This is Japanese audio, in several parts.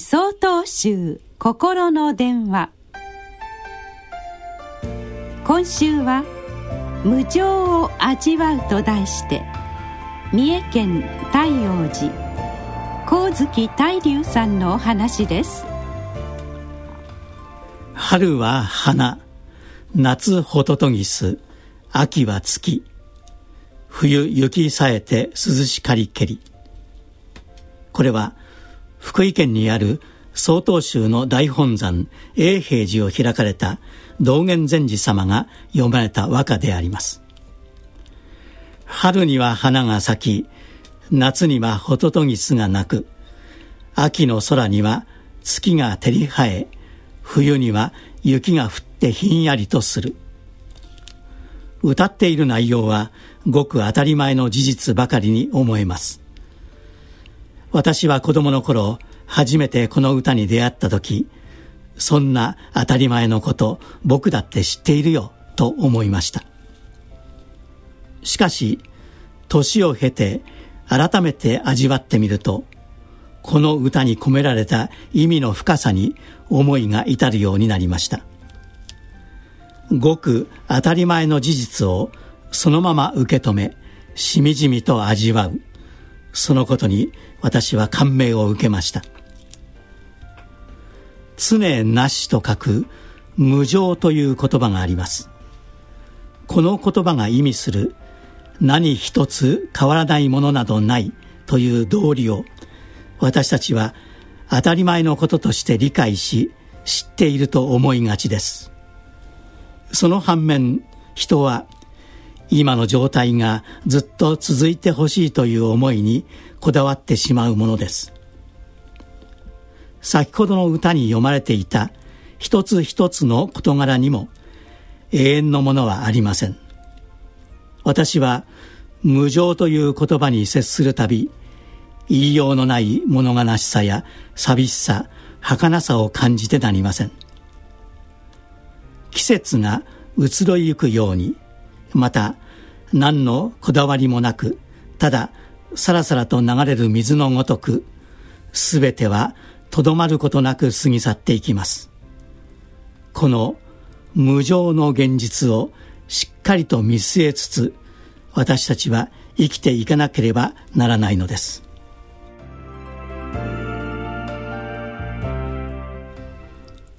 総統集心の電話。今週は「無常を味わう」と題して三重県太陽寺光月大龍さんのお話です。春は花夏ホトトギス秋は月。冬雪さえて涼しかりけり。これは福井県にある曹洞宗の大本山永平寺を開かれた道元禅師様が読まれた和歌であります。春には花が咲き夏にはホトトギスが鳴く。秋の空には月が照り生え冬には雪が降ってひんやりとする。歌っている内容はごく当たり前の事実ばかりに思えます。私は子供の頃初めてこの歌に出会った時そんな当たり前のこと僕だって知っているよと思いました。しかし年を経て改めて味わってみるとこの歌に込められた意味の深さに思いが至るようになりました。ごく当たり前の事実をそのまま受け止めしみじみと味わう。そのことに私は感銘を受けました。常なしと書く無常という言葉があります。この言葉が意味する何一つ変わらないものなどないという道理を私たちは当たり前のこととして理解し知っていると思いがちです。その反面人は今の状態がずっと続いてほしいという思いにこだわってしまうものです。先ほどの歌に読まれていた一つ一つの事柄にも永遠のものはありません。私は無常という言葉に接するたび言いようのない物悲しさや寂しさ儚さを感じてなりません。季節が移ろいゆくようにまた何のこだわりもなくたださらさらと流れる水のごとく全てはとどまることなく過ぎ去っていきます。この無常の現実をしっかりと見据えつつ私たちは生きていかなければならないのです。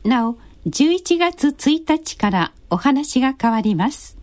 なお11月1日からお話が変わります。